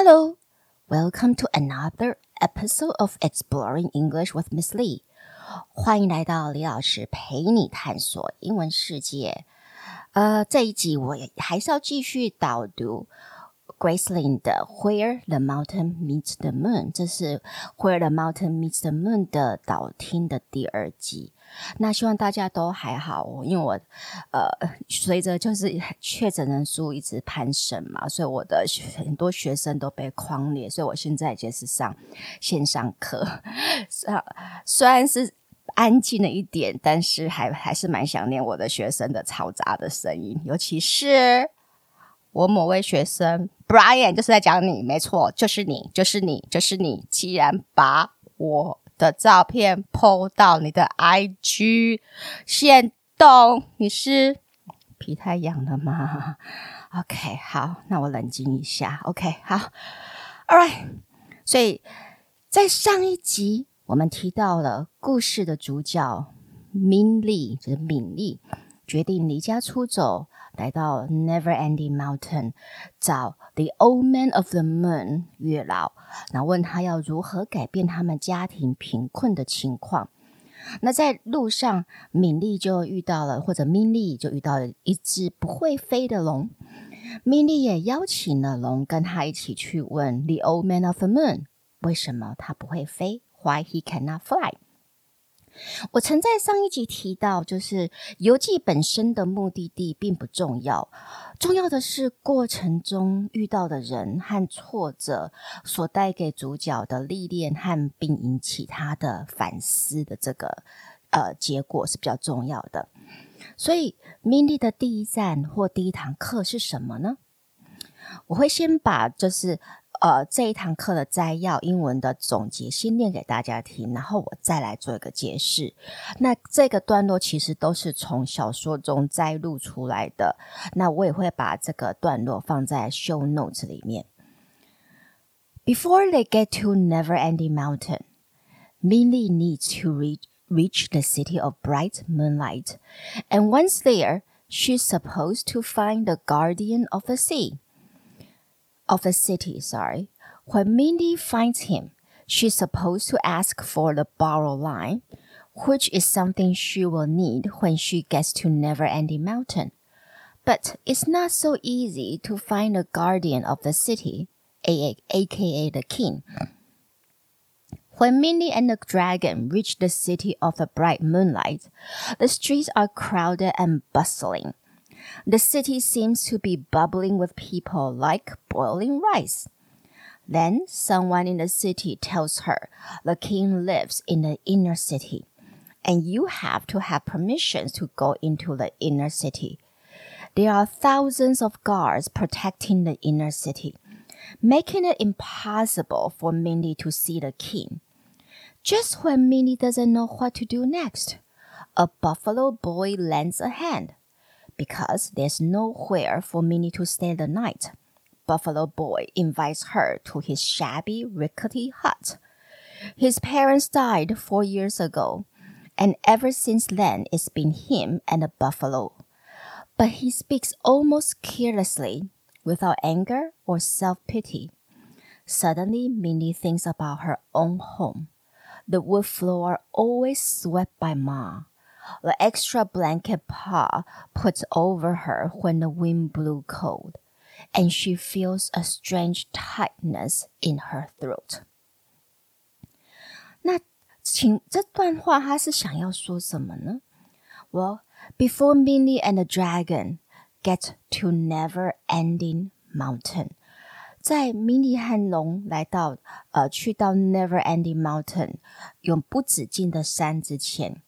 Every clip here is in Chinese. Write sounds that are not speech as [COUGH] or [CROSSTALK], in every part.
Hello, welcome to another episode of Exploring English with Miss Lee. 欢迎来到李老师陪你探索英文世界。呃，这一集我也还是要继续导读。 Graceland 的 Where the Mountain Meets the Moon，这是 Where the Mountain Meets the Moon 的导听的第二集。那希望大家都还好，因为我呃随着就是确诊人数一直攀升嘛，所以我的很多学生都被匡列，所以我现在就是上线上课。虽然是安静了一点，但是还还是蛮想念我的学生的嘈杂的声音，尤其是。我某位学生 Brian 就是在讲你，没错，就是你，就是你，就是你。既然把我的照片 po 到你的 IG 限动，你是皮太痒了吗？OK，好，那我冷静一下。OK，好，All right。所以在上一集我们提到了故事的主角 Mindy，就是敏丽，决定离家出走。来到 Neverending Mountain 找 The Old Man of the Moon 月老，然后问他要如何改变他们家庭贫困的情况。那在路上，敏丽就遇到了，或者 Mindy 就遇到了一只不会飞的龙。Mindy 也邀请了龙跟他一起去问 The Old Man of the Moon 为什么他不会飞，Why he cannot fly。我曾在上一集提到，就是游记本身的目的地并不重要，重要的是过程中遇到的人和挫折所带给主角的历练和并引起他的反思的这个呃结果是比较重要的。所以，Mindy 的第一站或第一堂课是什么呢？我会先把就是。呃，这一堂课的摘要，英文的总结，先念给大家听，然后我再来做一个解释。那这个段落其实都是从小说中摘录出来的，那我也会把这个段落放在 show notes 里面。Before they get to Neverending Mountain, Mindy needs to reach reach the city of bright moonlight, and once there, she's supposed to find the guardian of the sea. Of the city, sorry. When Mindy finds him, she's supposed to ask for the borrow line, which is something she will need when she gets to Neverending Mountain. But it's not so easy to find the guardian of the city, aka the king. When Mindy and the dragon reach the city of the bright moonlight, the streets are crowded and bustling. The city seems to be bubbling with people like boiling rice. Then someone in the city tells her the king lives in the inner city, and you have to have permission to go into the inner city. There are thousands of guards protecting the inner city, making it impossible for Mindy to see the king. Just when Mindy doesn't know what to do next, a buffalo boy lends a hand. Because there's nowhere for Minnie to stay the night, Buffalo Boy invites her to his shabby, rickety hut. His parents died four years ago, and ever since then it's been him and the buffalo. But he speaks almost carelessly, without anger or self-pity. Suddenly, Minnie thinks about her own home. The wood floor always swept by Ma the extra blanket Pa puts over her when the wind blew cold, and she feels a strange tightness in her throat. 那请这段话他是想要说什么呢？Well, before Mindy and the dragon get to never-ending mountain，在 Mindy 和龙来到呃去到 never-ending mountain 永不止境的山之前。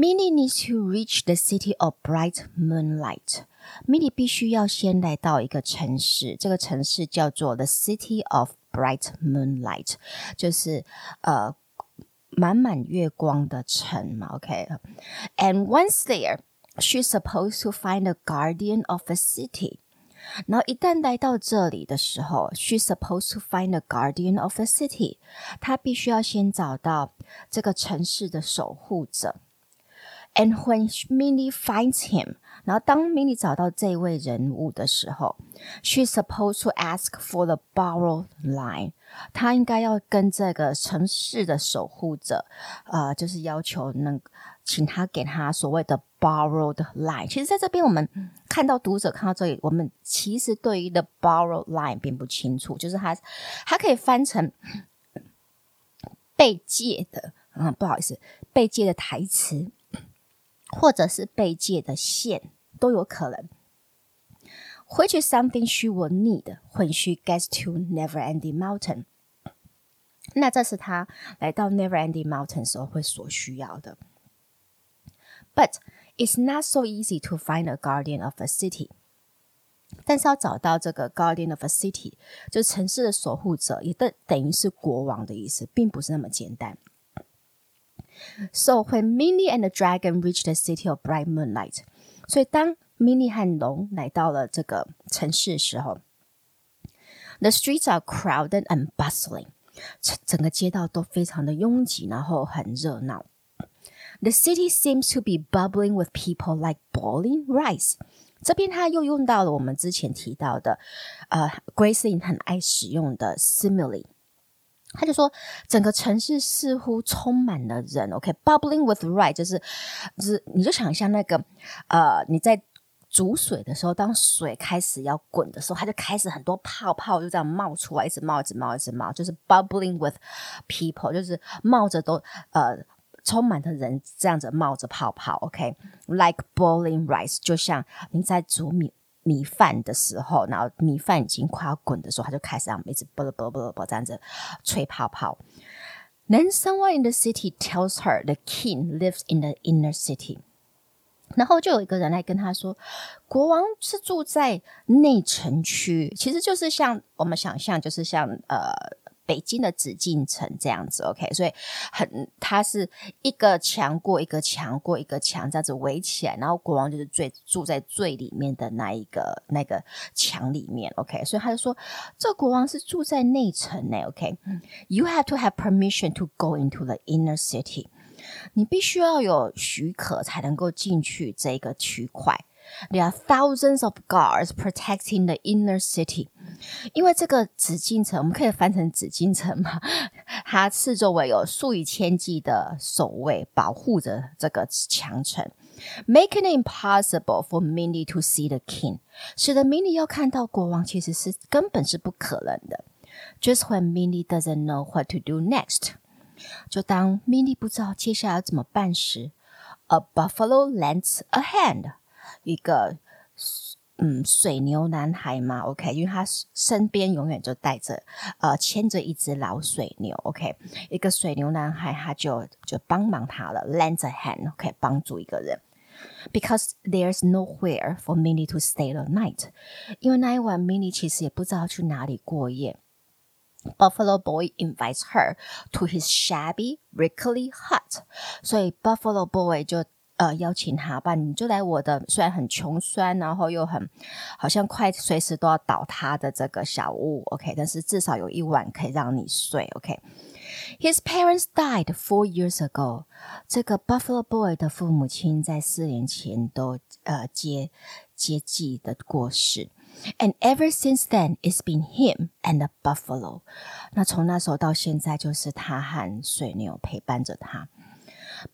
Mindy needs to reach the city of bright moonlight. Mindy 必须要先来到一个城市，这个城市叫做 the city of bright moonlight，就是呃满满月光的城嘛。OK，and、okay? once there, she's supposed to find the guardian of the city. 然后一旦来到这里的时候，she's supposed to find the guardian of the city. 她必须要先找到这个城市的守护者。 And when Mindy finds him，然后当 Minnie 找到这位人物的时候，she's supposed to ask for the borrowed line。她应该要跟这个城市的守护者，呃，就是要求能请他给他所谓的 borrowed line。其实，在这边我们看到读者看到这里，我们其实对于 the borrowed line 并不清楚，就是它它可以翻成被借的，嗯，不好意思，被借的台词。或者是被借的线都有可能。Which is something she will need when she gets to Neverending Mountain。那这是她来到 Neverending Mountain 时候会所需要的。But it's not so easy to find a guardian of a city。但是要找到这个 guardian of a city，就是城市的守护者，也等等于是国王的意思，并不是那么简单。 So when Minnie and the dragon reached the city of bright moonlight，所以当 Minnie 和龙来到了这个城市的时候，the streets are crowded and bustling，整个街道都非常的拥挤，然后很热闹。The city seems to be bubbling with people like boiling rice。这边他又用到了我们之前提到的，呃，Gracelyn 很爱使用的 simile。 他就说，整个城市似乎充满了人。OK，bubbling、with rice 就是，就是你就想一下那个，呃，你在煮水的时候，当水开始要滚的时候，它就开始很多泡泡就这样冒出来，一直冒，一直冒，一直冒，就是 bubbling with people，就是冒着都呃充满的人这样子冒着泡泡。OK，like、boiling rice，就像你在煮米。米饭的时候，然后米饭已经快要滚的时候，他就开始让一直啵啵啵啵这样子吹泡泡。Then someone in the city tells her the king lives in the inner city。然后就有一个人来跟他说，国王是住在内城区，其实就是像我们想象，就是像呃。北京的紫禁城这样子，OK，所以很，它是一个墙过一个墙过一个墙这样子围起来，然后国王就是最住在最里面的那一个那个墙里面，OK，所以他就说，这国王是住在内城呢，OK，You have to have permission to go into the inner city，你必须要有许可才能够进去这个区块。There are thousands of guards protecting the inner city。因为这个紫禁城，我们可以翻成紫禁城嘛，它四周围有数以千计的守卫保护着这个强城，making it [LAUGHS] impossible for Minnie to see the king。使得 Minnie 要看到国王，其实是根本是不可能的。Just when Minnie doesn't know what to do next，就当 Minnie 不知道接下来要怎么办时，a buffalo lends a hand。 一个嗯，水牛男孩嘛，OK，因为他身边永远就带着呃牵着一只老水牛，OK，一个水牛男孩他就就帮忙他了，lend a hand，OK，帮助一个人，because there's nowhere for Minnie to stay the night，因为那一晚 Minnie 其实也不知道去哪里过夜，Buffalo Boy invites her to his shabby, rickety hut，所以 Buffalo Boy 就。呃，邀请他吧，你就来我的，虽然很穷酸，然后又很好像快随时都要倒塌的这个小屋，OK，但是至少有一晚可以让你睡，OK。His parents died four years ago。这个 Buffalo Boy 的父母亲在四年前都呃接接济的过世，and ever since then it's been him and the buffalo。那从那时候到现在，就是他和水牛陪伴着他。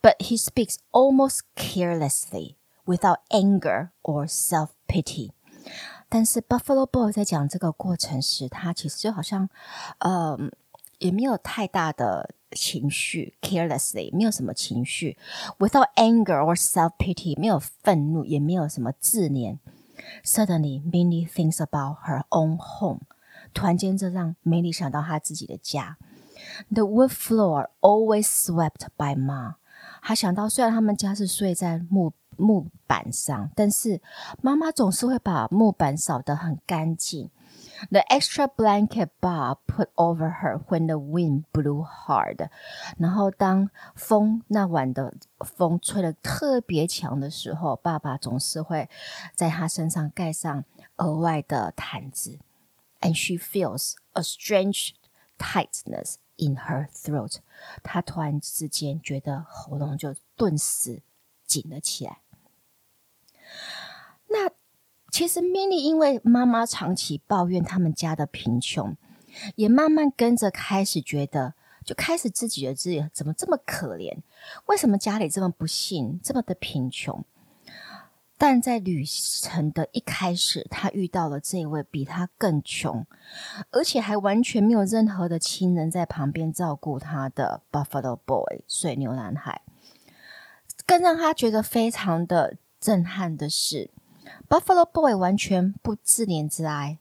But he speaks almost carelessly, without anger or self-pity. 但是 Buffalo Boy 在讲这个过程时，他其实就好像，呃，也没有太大的情绪，carelessly 没有什么情绪，without anger or self-pity 没有愤怒，也没有什么自怜。Suddenly, Minnie thinks about her own home. 突然间，这让 Minnie 想到她自己的家。The wood floor always swept by Ma. 他想到，虽然他们家是睡在木木板上，但是妈妈总是会把木板扫得很干净。The extra blanket Bob put over her when the wind blew hard。然后当风那晚的风吹得特别强的时候，爸爸总是会在她身上盖上额外的毯子。And she feels a strange tightness in her throat，她突然之间觉得喉咙就顿时紧了起来。那其实 Mini 因为妈妈长期抱怨他们家的贫穷，也慢慢跟着开始觉得，就开始自己觉得自己怎么这么可怜？为什么家里这么不幸，这么的贫穷？但在旅程的一开始，他遇到了这位比他更穷，而且还完全没有任何的亲人在旁边照顾他的 Buffalo Boy 水牛男孩。更让他觉得非常的震撼的是，Buffalo Boy 完全不自怜自哀，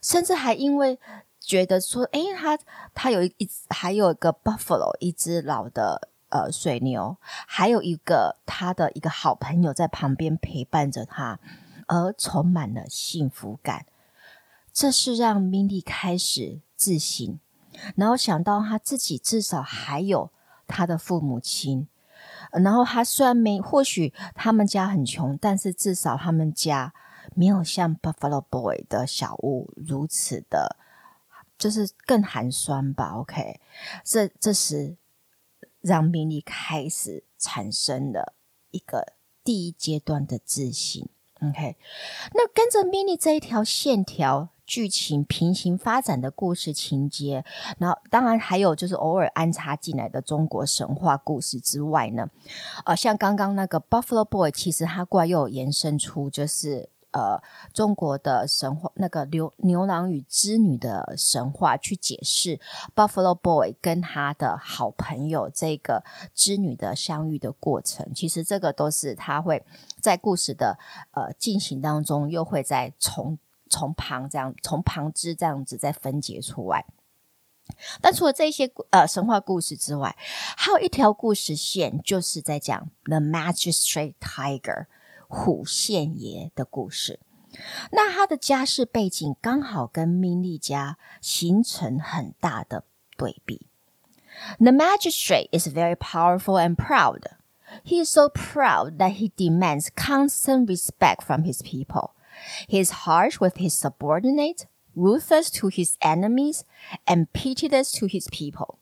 甚至还因为觉得说，诶，他他有一还有一个 Buffalo，一只老的。呃，水牛还有一个他的一个好朋友在旁边陪伴着他，而充满了幸福感。这是让 Mindy 开始自省，然后想到他自己至少还有他的父母亲，然后他虽然没，或许他们家很穷，但是至少他们家没有像 Buffalo Boy 的小屋如此的，就是更寒酸吧。OK，这这时。让 mini 开始产生了一个第一阶段的自信。OK，那跟着 mini 这一条线条剧情平行发展的故事情节，然后当然还有就是偶尔安插进来的中国神话故事之外呢，呃，像刚刚那个 Buffalo Boy，其实它过来又有延伸出就是。呃，中国的神话那个牛牛郎与织女的神话，去解释 Buffalo Boy 跟他的好朋友这个织女的相遇的过程。其实这个都是他会在故事的呃进行当中，又会再从从旁这样从旁支这样子再分解出来。但除了这些呃神话故事之外，还有一条故事线，就是在讲 The Magistrate Tiger。虎县爷的故事，那他的家世背景刚好跟 Minnie 家形成很大的对比。The magistrate is very powerful and proud. He is so proud that he demands constant respect from his people. He is harsh with his subordinate, ruthless to his enemies, and pitiless to his people.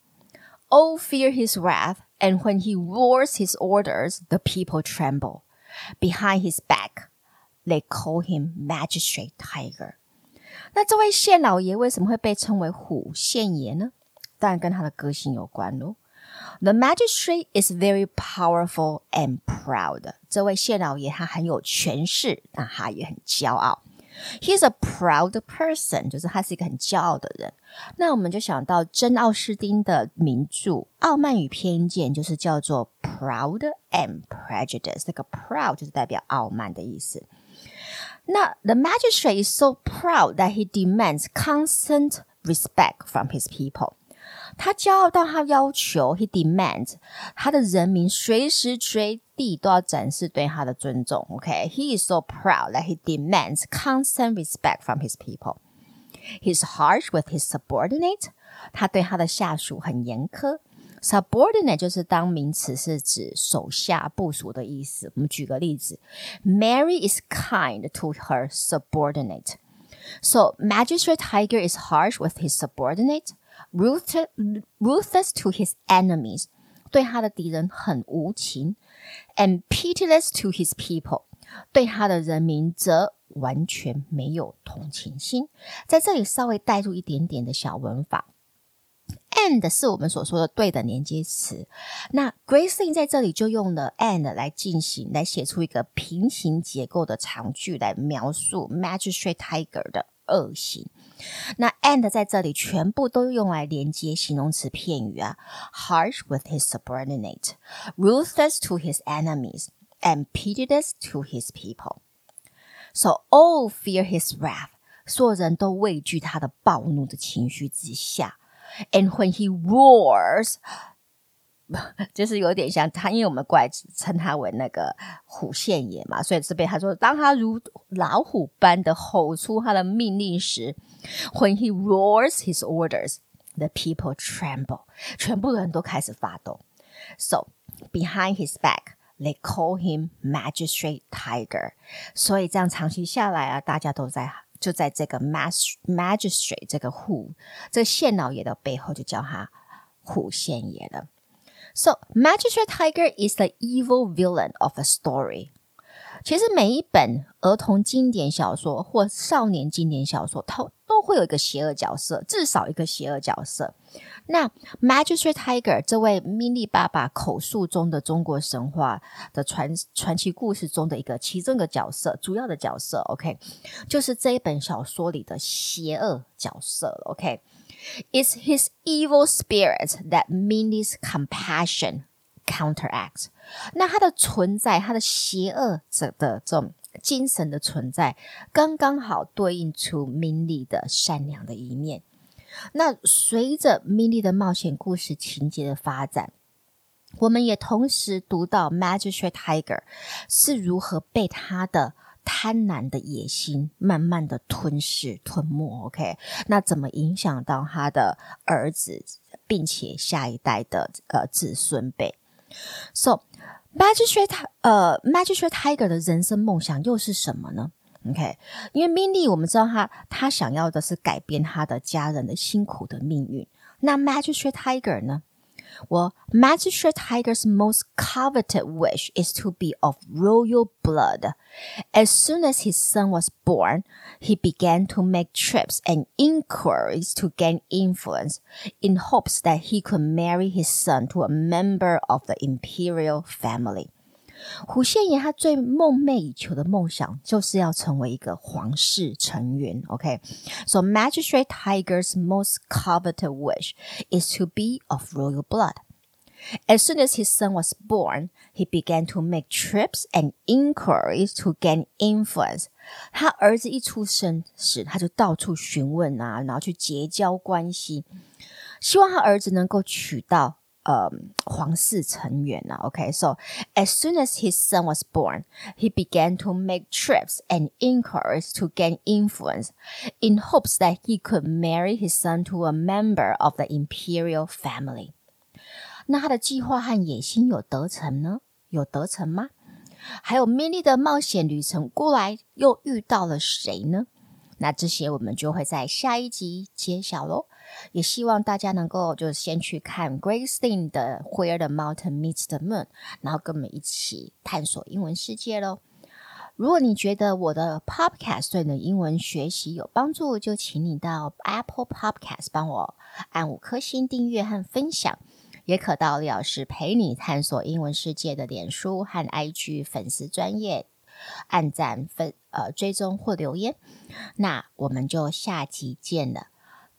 All fear his wrath, and when he roars his orders, the people tremble. Behind his back, they call him Magistrate Tiger。那这位县老爷为什么会被称为虎县爷呢？当然跟他的个性有关喽。The magistrate is very powerful and proud。这位县老爷他很有权势，那他也很骄傲。He's a proud person，就是他是一个很骄傲的人。那我们就想到珍·奥斯汀的名著《傲慢与偏见》，就是叫做 Pride and Prejudice。这个 proud 就是代表傲慢的意思。那 The magistrate is so proud that he demands constant respect from his people。他骄傲到他要求，he demands 他的人民随时随地都要展示对他的尊重。OK，he is so proud that he demands constant respect from his people。He's harsh with his subordinate。他对他的下属很严苛。 Subordinate 就是当名词，是指手下部属的意思。我们举个例子：Mary is kind to her subordinate。So Magistrate Tiger is harsh with his subordinate。Ruthless, ruthless to his enemies，对他的敌人很无情；and pitiless to his people，对他的人民则完全没有同情心。在这里稍微带入一点点的小文法 ，and 是我们所说的对的连接词。那 Gracelyn 在这里就用了 and 来进行，来写出一个平行结构的长句来描述 Magistrate Tiger 的恶行。那 and 在这里全部都用来连接形容词片语啊，harsh with his subordinate, ruthless to his enemies, and pitiless to his people. So all fear his wrath，所有人都畏惧他的暴怒的情绪之下。 And when he roars。就是有点像他，因为我们过来称他为那个虎县爷嘛，所以这边他说，当他如老虎般的吼出他的命令时，When [LAUGHS] he roars his orders, the people tremble，全部人都开始发抖。So behind his back, they call him Magistrate Tiger。所以这样长期下来啊，大家都在 就在这个 Mag Magistrate 这个虎这个县老爷的背后，就叫他虎县爷了。So, Magistrate Tiger is the evil villain of a story。其实每一本儿童经典小说或少年经典小说，它都会有一个邪恶角色，至少一个邪恶角色。那 Magistrate Tiger 这位米莉爸爸口述中的中国神话的传传奇故事中的一个其中一个角色，主要的角色，OK，就是这一本小说里的邪恶角色，OK，It's his evil spirit that Minnie's compassion counteracts。那它的存在，它的邪恶者的这种精神的存在，刚刚好对应出 mini 的善良的一面。那随着 mini 的冒险故事情节的发展，我们也同时读到 Magistrate Tiger 是如何被他的贪婪的野心慢慢的吞噬吞没。OK，那怎么影响到他的儿子，并且下一代的呃子孙辈？So Magistrate 呃 Magistrate Tiger 的人生梦想又是什么呢？OK，因为 Minnie 我们知道他他想要的是改变他的家人的辛苦的命运。那 Magistrate Tiger 呢？我 Magistrate Tiger's most coveted wish is to be of royal blood. As soon as his son was born, he began to make trips and inquiries to gain influence in hopes that he could marry his son to a member of the imperial family. 虎宪爷他最梦寐以求的梦想就是要成为一个皇室成员。OK，so Magistrate Tiger's most coveted wish is to be of royal blood. As soon as his son was born, he began to make trips and inquiries to gain influence. 他儿子一出生时，他就到处询问啊，然后去结交关系，希望他儿子能够娶到。 呃、um，皇室成员啊，OK，so as soon as his son was born, he began to make trips and inquiries to gain influence, in hopes that he could marry his son to a member of the imperial family。那他的计划和野心有得逞呢？有得逞吗？还有 Minnie 的冒险旅程过来又遇到了谁呢？那这些我们就会在下一集揭晓喽。也希望大家能够就是先去看 Grace Lin 的 Where the Mountain Meets the Moon，然后跟我们一起探索英文世界喽。如果你觉得我的 Podcast 对你的英文学习有帮助，就请你到 Apple Podcast 帮我按五颗星订阅和分享，也可到李老师陪你探索英文世界的脸书和 IG 粉丝专页按赞分呃追踪或留言。那我们就下集见了。